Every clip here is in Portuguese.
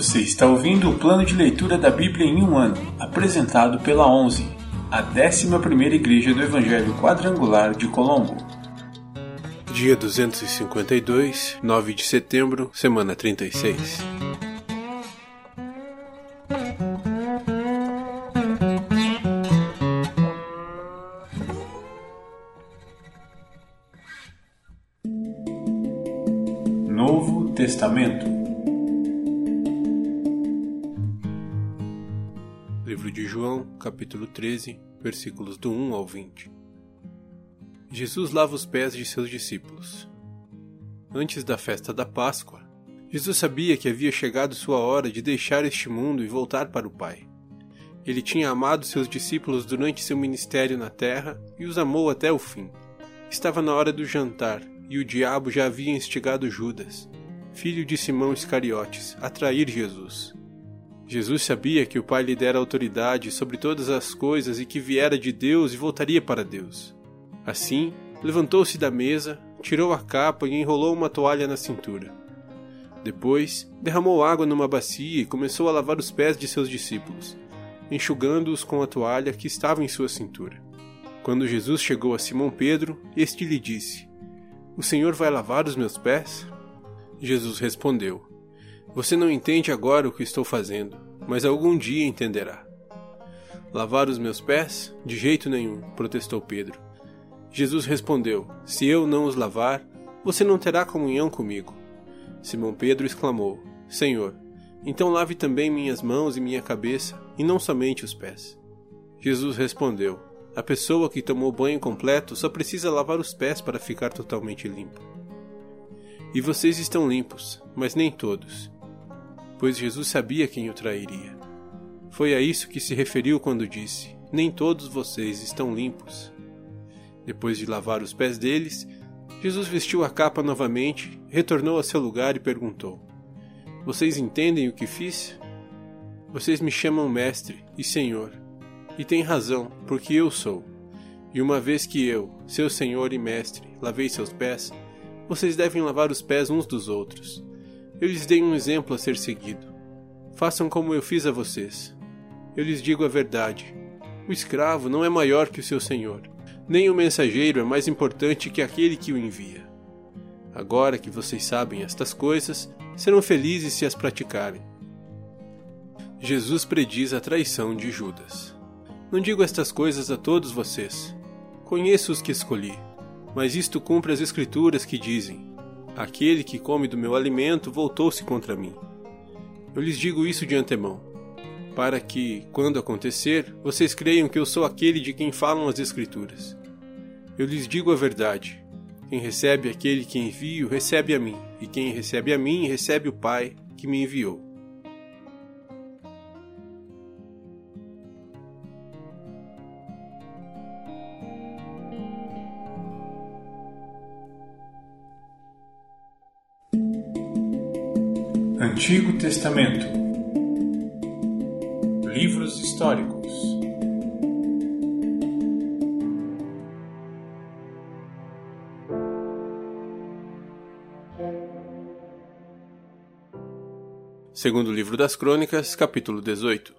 Você está ouvindo o plano de leitura da Bíblia em um ano, apresentado pela 11, a 11ª Igreja do Evangelho Quadrangular de Colombo. Dia 252, 9 de setembro, semana 36. Novo Testamento João, capítulo 13, versículos do 1 ao 20. Jesus lava os pés de seus discípulos. Antes da festa da Páscoa, Jesus sabia que havia chegado sua hora de deixar este mundo e voltar para o Pai. Ele tinha amado seus discípulos durante seu ministério na terra e os amou até o fim. Estava na hora do jantar e o diabo já havia instigado Judas, filho de Simão Iscariotes, a trair Jesus. Jesus sabia que o Pai lhe dera autoridade sobre todas as coisas e que viera de Deus e voltaria para Deus. Assim, levantou-se da mesa, tirou a capa e enrolou uma toalha na cintura. Depois, derramou água numa bacia e começou a lavar os pés de seus discípulos, enxugando-os com a toalha que estava em sua cintura. Quando Jesus chegou a Simão Pedro, este lhe disse: o Senhor vai lavar os meus pés? Jesus respondeu: Você não entende agora o que estou fazendo, mas algum dia entenderá. Lavar os meus pés? De jeito nenhum, protestou Pedro. Jesus respondeu: Se eu não os lavar, você não terá comunhão comigo. Simão Pedro exclamou: Senhor, então lave também minhas mãos e minha cabeça, e não somente os pés. Jesus respondeu: a pessoa que tomou banho completo só precisa lavar os pés para ficar totalmente limpo. E vocês estão limpos, mas nem todos, pois Jesus sabia quem o trairia. Foi a isso que se referiu quando disse: Nem todos vocês estão limpos. Depois de lavar os pés deles, Jesus vestiu a capa novamente, retornou a seu lugar e perguntou: Vocês entendem o que fiz? Vocês me chamam Mestre e Senhor e tem razão, porque eu sou. E uma vez que eu, seu senhor e mestre, lavei seus pés, vocês devem lavar os pés uns dos outros. Eu lhes dei um exemplo a ser seguido. Façam como eu fiz a vocês. Eu lhes digo a verdade. O escravo não é maior que o seu senhor, nem o mensageiro é mais importante que aquele que o envia. Agora que vocês sabem estas coisas, serão felizes se as praticarem. Jesus prediz a traição de Judas. Não digo estas coisas a todos vocês. Conheço os que escolhi, mas isto cumpre as Escrituras que dizem: Aquele que come do meu alimento voltou-se contra mim. Eu lhes digo isso de antemão, para que, quando acontecer, vocês creiam que eu sou aquele de quem falam as Escrituras. Eu lhes digo a verdade. Quem recebe aquele que envio, recebe a mim, e quem recebe a mim, recebe o Pai que me enviou. Antigo Testamento. Livros históricos. Segundo livro das Crônicas, capítulo 18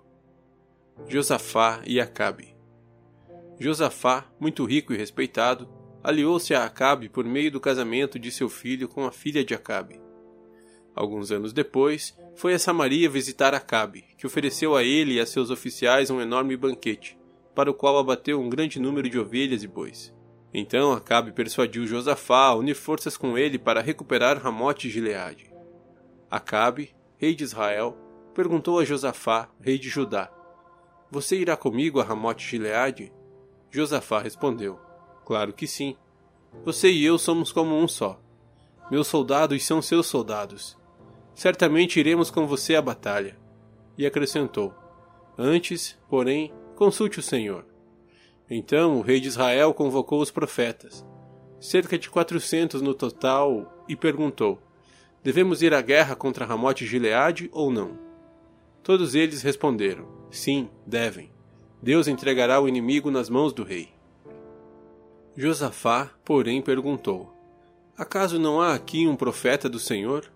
Josafá e Acabe. Josafá, muito rico e respeitado, aliou-se a Acabe por meio do casamento de seu filho com a filha de Acabe. Alguns anos depois, foi a Samaria visitar Acabe, que ofereceu a ele e a seus oficiais um enorme banquete, para o qual abateu um grande número de ovelhas e bois. Então Acabe persuadiu Josafá a unir forças com ele para recuperar Ramote e Gileade. Acabe, rei de Israel, perguntou a Josafá, rei de Judá: Você irá comigo a Ramote e Gileade? Josafá respondeu: Claro que sim. Você e eu somos como um só. Meus soldados são seus soldados, certamente iremos com você à batalha. E acrescentou: Antes, porém, consulte o Senhor. Então o rei de Israel convocou os profetas, cerca de quatrocentos no total, e perguntou: Devemos ir à guerra contra Ramote Gileade ou não? Todos eles responderam: Sim, devem. Deus entregará o inimigo nas mãos do rei. Josafá, porém, perguntou: Acaso não há aqui um profeta do Senhor?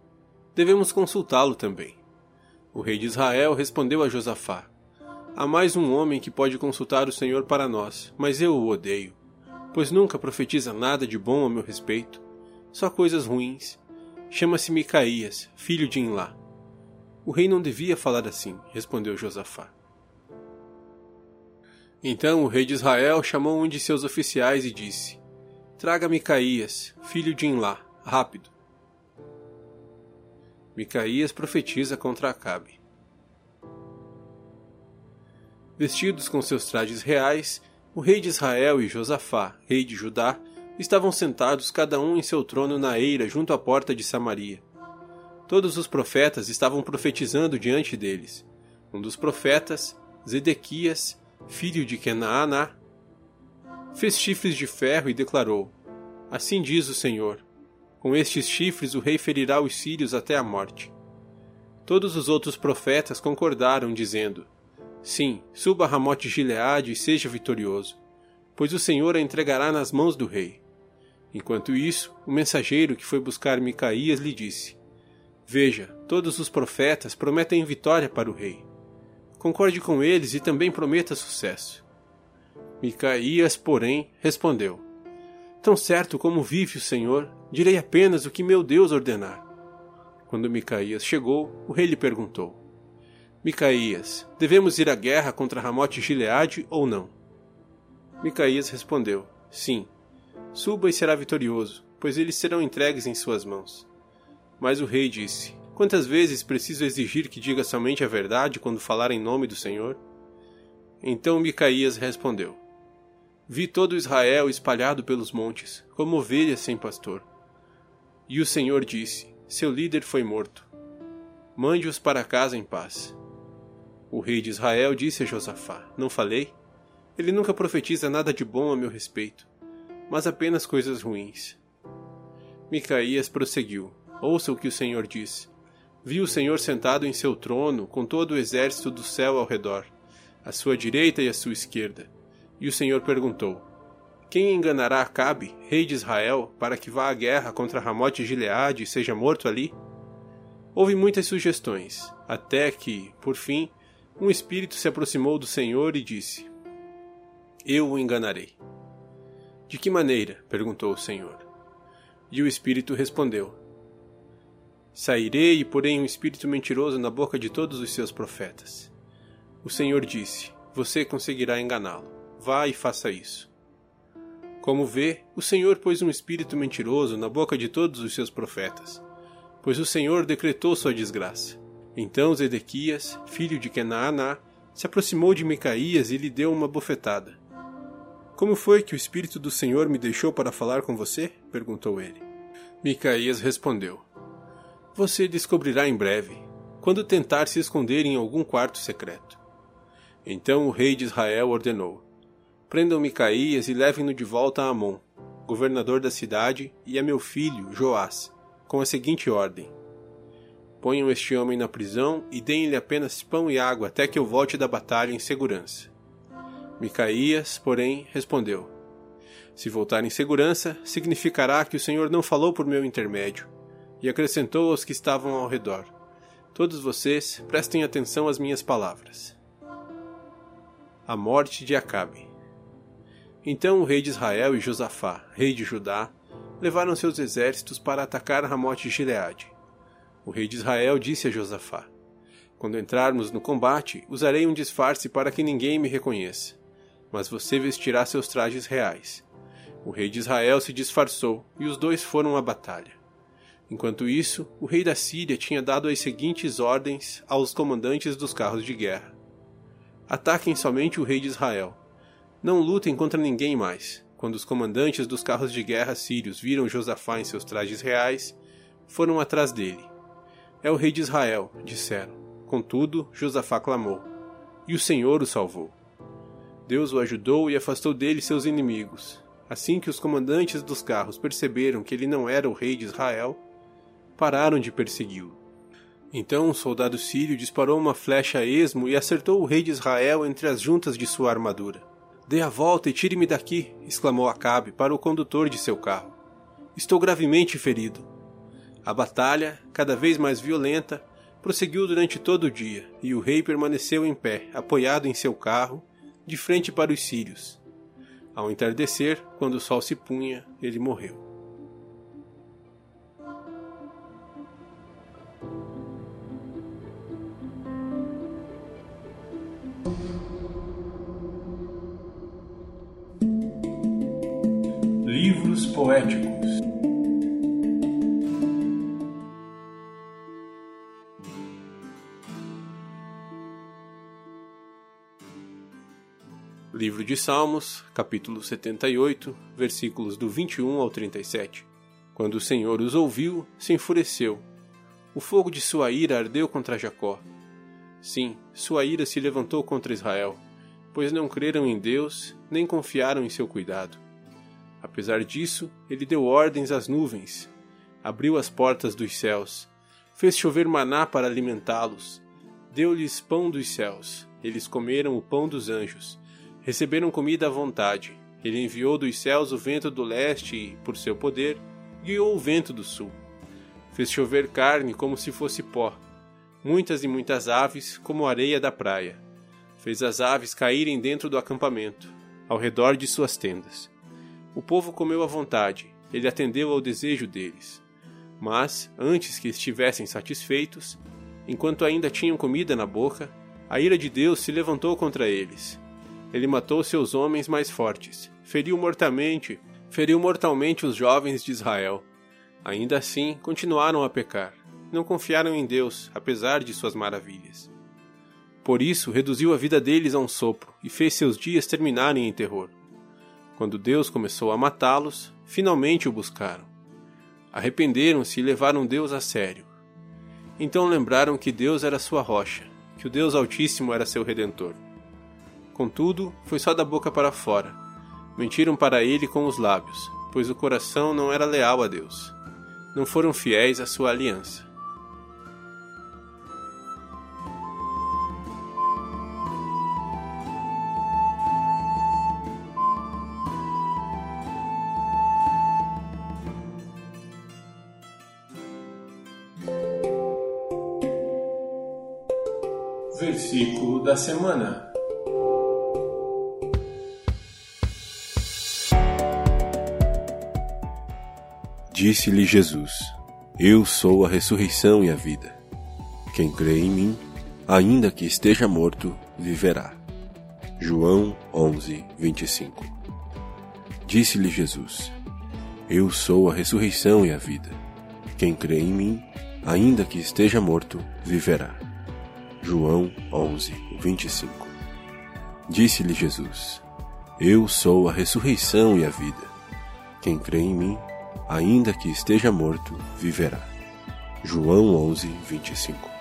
Devemos consultá-lo também. O rei de Israel respondeu a Josafá: Há mais um homem que pode consultar o Senhor para nós, mas eu o odeio, pois nunca profetiza nada de bom a meu respeito, só coisas ruins. Chama-se Micaías, filho de Inlá. O rei não devia falar assim, respondeu Josafá. Então o rei de Israel chamou um de seus oficiais e disse: Traga Micaías, filho de Inlá, rápido. Micaías profetiza contra Acabe. Vestidos com seus trajes reais, o rei de Israel e Josafá, rei de Judá, estavam sentados cada um em seu trono na eira junto à porta de Samaria. Todos os profetas estavam profetizando diante deles. Um dos profetas, Zedequias, filho de Kenaaná, fez chifres de ferro e declarou: Assim diz o Senhor: com estes chifres o rei ferirá os sírios até a morte. Todos os outros profetas concordaram, dizendo: Sim, suba Ramote Gileade e seja vitorioso, pois o Senhor a entregará nas mãos do rei. Enquanto isso, o mensageiro que foi buscar Micaías lhe disse: Veja, todos os profetas prometem vitória para o rei. Concorde com eles e também prometa sucesso. Micaías, porém, respondeu: Tão certo como vive o Senhor, direi apenas o que meu Deus ordenar. Quando Micaías chegou, o rei lhe perguntou: Micaías, devemos ir à guerra contra Ramote Gileade ou não? Micaías respondeu: Sim. Suba e será vitorioso, pois eles serão entregues em suas mãos. Mas o rei disse: Quantas vezes preciso exigir que diga somente a verdade quando falar em nome do Senhor? Então Micaías respondeu: Vi todo Israel espalhado pelos montes, como ovelhas sem pastor. E o Senhor disse: Seu líder foi morto. Mande-os para casa em paz. O rei de Israel disse a Josafá: Não falei? Ele nunca profetiza nada de bom a meu respeito, mas apenas coisas ruins. Micaías prosseguiu: Ouça o que o Senhor diz. Vi o Senhor sentado em seu trono, com todo o exército do céu ao redor, à sua direita e à sua esquerda e o Senhor perguntou: Quem enganará Acabe, rei de Israel, para que vá à guerra contra Ramote e Gileade e seja morto ali? Houve muitas sugestões, até que, por fim, um espírito se aproximou do Senhor e disse: Eu o enganarei. De que maneira? perguntou o Senhor. E o espírito respondeu: Sairei e porei um espírito mentiroso na boca de todos os seus profetas. O Senhor disse: Você conseguirá enganá-lo. Vá e faça isso. Como vê, o Senhor pôs um espírito mentiroso na boca de todos os seus profetas, pois o Senhor decretou sua desgraça. Então Zedequias, filho de Kenaaná, se aproximou de Micaías e lhe deu uma bofetada. Como foi que o Espírito do Senhor me deixou para falar com você? perguntou ele. Micaías respondeu: Você descobrirá em breve, quando tentar se esconder em algum quarto secreto. Então o rei de Israel ordenou: Prendam Micaías e levem-no de volta a Amon, governador da cidade, e a meu filho, Joás, com a seguinte ordem: Ponham este homem na prisão e deem-lhe apenas pão e água até que eu volte da batalha em segurança. Micaías, porém, respondeu: Se voltar em segurança, significará que o Senhor não falou por meu intermédio. E acrescentou aos que estavam ao redor: Todos vocês prestem atenção às minhas palavras. A morte de Acabe. Então o rei de Israel e Josafá, rei de Judá, levaram seus exércitos para atacar Ramote Gileade. O rei de Israel disse a Josafá: Quando entrarmos no combate, usarei um disfarce para que ninguém me reconheça. Mas você vestirá seus trajes reais. O rei de Israel se disfarçou e os dois foram à batalha. Enquanto isso, o rei da Síria tinha dado as seguintes ordens aos comandantes dos carros de guerra: Ataquem somente o rei de Israel não lutem contra ninguém mais. Quando os comandantes dos carros de guerra sírios viram Josafá em seus trajes reais, foram atrás dele. É o rei de Israel, disseram. Contudo, Josafá clamou, e o Senhor o salvou. Deus o ajudou e afastou dele seus inimigos. Assim que os comandantes dos carros perceberam que ele não era o rei de Israel, pararam de persegui-lo. Então um soldado sírio disparou uma flecha a esmo e acertou o rei de Israel entre as juntas de sua armadura. Dê a volta e tire-me daqui! exclamou Acabe para o condutor de seu carro. Estou gravemente ferido. A batalha, cada vez mais violenta, prosseguiu durante todo o dia, e o rei permaneceu em pé, apoiado em seu carro, de frente para os sírios. Ao entardecer, quando o sol se punha, ele morreu. Poéticos Livro de Salmos, capítulo 78, versículos do 21 ao 37. Quando o Senhor os ouviu, se enfureceu. O fogo de sua ira ardeu contra Jacó. Sim, sua ira se levantou contra Israel, pois não creram em Deus, nem confiaram em seu cuidado. Apesar disso, ele deu ordens às nuvens, abriu as portas dos céus, fez chover maná para alimentá-los, deu-lhes pão dos céus, eles comeram o pão dos anjos Receberam comida à vontade. Ele enviou dos céus o vento do leste e, por seu poder, guiou o vento do sul. Fez chover carne como se fosse pó, muitas e muitas aves como areia da praia. Fez as aves caírem dentro do acampamento, ao redor de suas tendas. O povo comeu à vontade, ele atendeu ao desejo deles. Mas, antes que estivessem satisfeitos, enquanto ainda tinham comida na boca, a ira de Deus se levantou contra eles ele matou seus homens mais fortes, feriu mortalmente, feriu mortalmente os jovens de Israel. Ainda assim, continuaram a pecar. Não confiaram em Deus, apesar de suas maravilhas. Por isso, reduziu a vida deles a um sopro e fez seus dias terminarem em terror. Quando Deus começou a matá-los, finalmente o buscaram. Arrependeram-se e levaram Deus a sério. Então lembraram que Deus era sua rocha, que o Deus Altíssimo era seu redentor. Contudo, foi só da boca para fora. Mentiram para ele com os lábios, pois o coração não era leal a Deus. Não foram fiéis à sua aliança. Semana. Disse-lhe Jesus: Eu sou a ressurreição e a vida. Quem crê em mim, ainda que esteja morto, viverá. João 11, 25 Disse-lhe Jesus: Eu sou a ressurreição e a vida. Quem crê em mim, ainda que esteja morto, viverá. João 11, 25 Disse-lhe Jesus: Eu sou a ressurreição e a vida. Quem crê em mim, ainda que esteja morto, viverá. João 11, 25